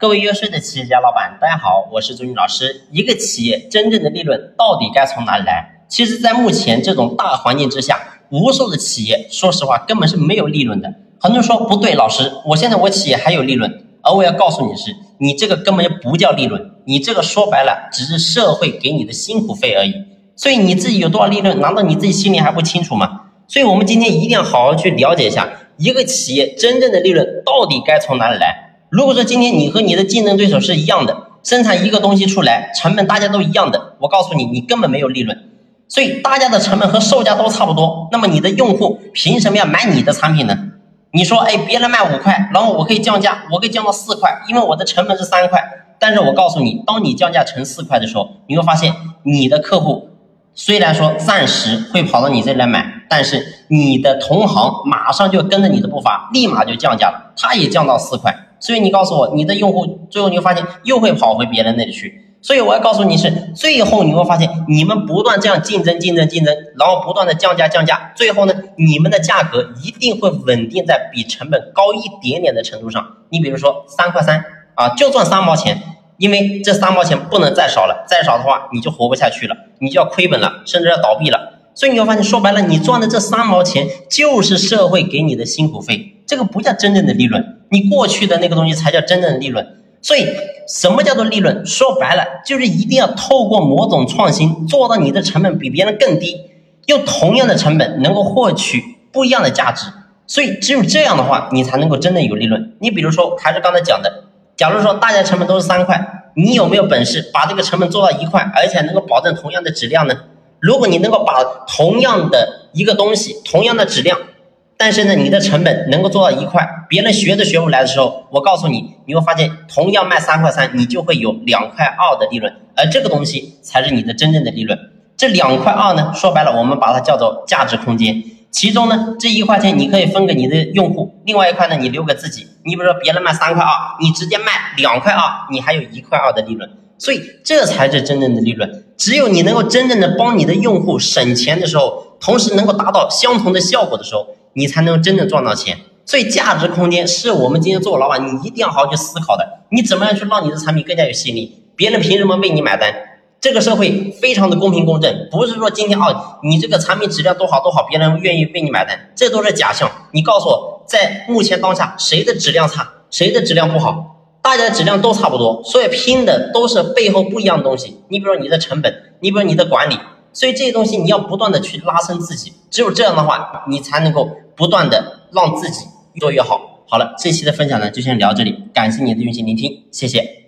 各位优秀的企业家老板，大家好，我是朱军老师。一个企业真正的利润到底该从哪里来？其实，在目前这种大环境之下，无数的企业，说实话根本是没有利润的。很多人说不对，老师，我现在我企业还有利润，而我要告诉你是，你这个根本就不叫利润，你这个说白了只是社会给你的辛苦费而已。所以你自己有多少利润，难道你自己心里还不清楚吗？所以我们今天一定要好好去了解一下，一个企业真正的利润到底该从哪里来。如果说今天你和你的竞争对手是一样的，生产一个东西出来，成本大家都一样的，我告诉你，你根本没有利润。所以大家的成本和售价都差不多，那么你的用户凭什么要买你的产品呢？你说，哎，别人卖五块，然后我可以降价，我可以降到四块，因为我的成本是三块。但是我告诉你，当你降价成四块的时候，你会发现你的客户虽然说暂时会跑到你这里来买，但是你的同行马上就跟着你的步伐，立马就降价了，他也降到四块。所以你告诉我，你的用户最后你会发现又会跑回别人那里去。所以我要告诉你是，最后你会发现你们不断这样竞争、竞争、竞争，然后不断的降价、降价，最后呢，你们的价格一定会稳定在比成本高一点点的程度上。你比如说三块三啊，就赚三毛钱，因为这三毛钱不能再少了，再少的话你就活不下去了，你就要亏本了，甚至要倒闭了。所以你会发现，说白了，你赚的这三毛钱就是社会给你的辛苦费，这个不叫真正的利润。你过去的那个东西才叫真正的利润，所以什么叫做利润？说白了就是一定要透过某种创新，做到你的成本比别人更低，用同样的成本能够获取不一样的价值。所以只有这样的话，你才能够真正有利润。你比如说，还是刚才讲的，假如说大家成本都是三块，你有没有本事把这个成本做到一块，而且能够保证同样的质量呢？如果你能够把同样的一个东西，同样的质量。但是呢，你的成本能够做到一块，别人学都学不来的时候，我告诉你，你会发现同样卖三块三，你就会有两块二的利润，而这个东西才是你的真正的利润。这两块二呢，说白了，我们把它叫做价值空间。其中呢，这一块钱你可以分给你的用户，另外一块呢，你留给自己。你比如说别人卖三块二，你直接卖两块二，你还有一块二的利润。所以这才是真正的利润。只有你能够真正的帮你的用户省钱的时候，同时能够达到相同的效果的时候。你才能真正赚到钱，所以价值空间是我们今天做老板，你一定要好好去思考的。你怎么样去让你的产品更加有吸引力？别人凭什么为你买单？这个社会非常的公平公正，不是说今天哦，你这个产品质量多好多好，别人愿意为你买单，这都是假象。你告诉我，在目前当下，谁的质量差，谁的质量不好？大家的质量都差不多，所以拼的都是背后不一样的东西。你比如说你的成本，你比如说你的管理。所以这些东西你要不断的去拉伸自己，只有这样的话，你才能够不断的让自己越做越好。好了，这期的分享呢就先聊这里，感谢你的用心聆听，谢谢。